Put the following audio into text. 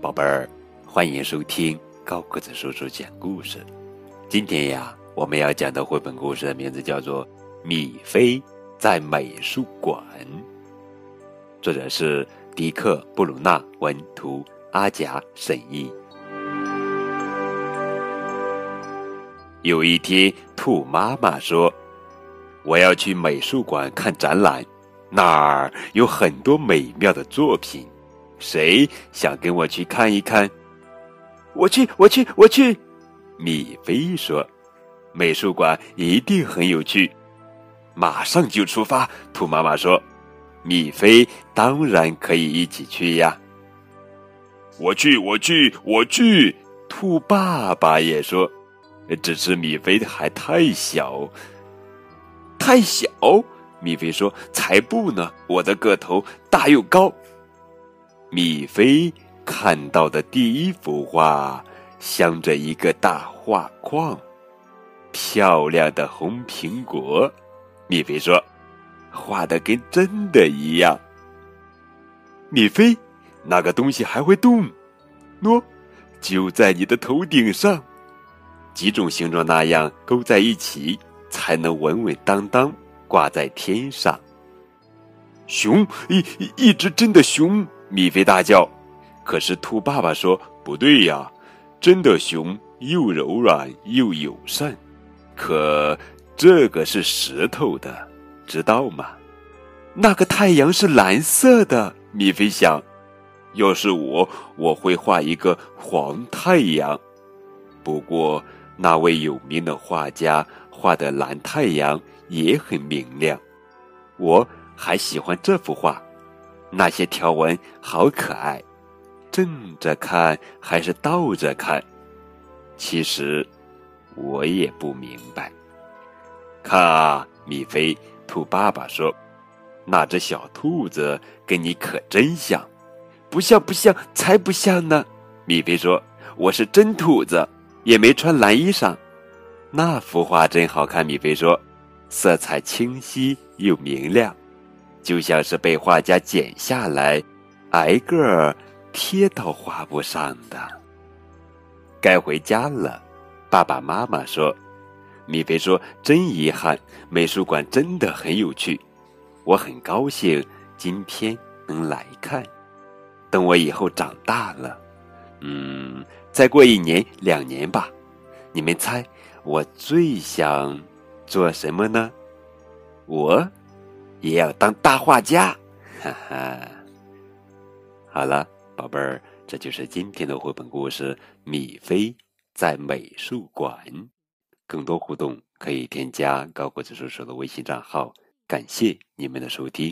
宝贝儿，欢迎收听高个子叔叔讲故事。今天呀，我们要讲的绘本故事的名字叫做《米菲在美术馆》，作者是迪克·布鲁纳文图，阿贾审译。有一天，兔妈妈说：“我要去美术馆看展览，那儿有很多美妙的作品。”谁想跟我去看一看？我去，我去，我去！米菲说：“美术馆一定很有趣，马上就出发。”兔妈妈说：“米菲当然可以一起去呀。”我去，我去，我去！兔爸爸也说：“只是米菲还太小，太小。”米菲说：“才不呢，我的个头大又高。”米菲看到的第一幅画，镶着一个大画框，漂亮的红苹果。米菲说：“画的跟真的一样。”米菲，那个东西还会动，喏，就在你的头顶上，几种形状那样勾在一起，才能稳稳当当挂在天上。熊，一一只真的熊。米菲大叫，可是兔爸爸说：“不对呀，真的熊又柔软又友善，可这个是石头的，知道吗？”那个太阳是蓝色的，米菲想，要是我，我会画一个黄太阳。不过那位有名的画家画的蓝太阳也很明亮，我还喜欢这幅画。那些条纹好可爱，正着看还是倒着看？其实我也不明白。看啊，米菲，兔爸爸说：“那只小兔子跟你可真像。”不像，不像，才不像呢！米菲说：“我是真兔子，也没穿蓝衣裳。”那幅画真好看，米菲说：“色彩清晰又明亮。”就像是被画家剪下来，挨个儿贴到画布上的。该回家了，爸爸妈妈说。米菲说：“真遗憾，美术馆真的很有趣，我很高兴今天能来看。等我以后长大了，嗯，再过一年两年吧，你们猜我最想做什么呢？我。”也要当大画家，哈哈！好了，宝贝儿，这就是今天的绘本故事《米菲在美术馆》。更多互动可以添加高个子叔叔的微信账号。感谢你们的收听。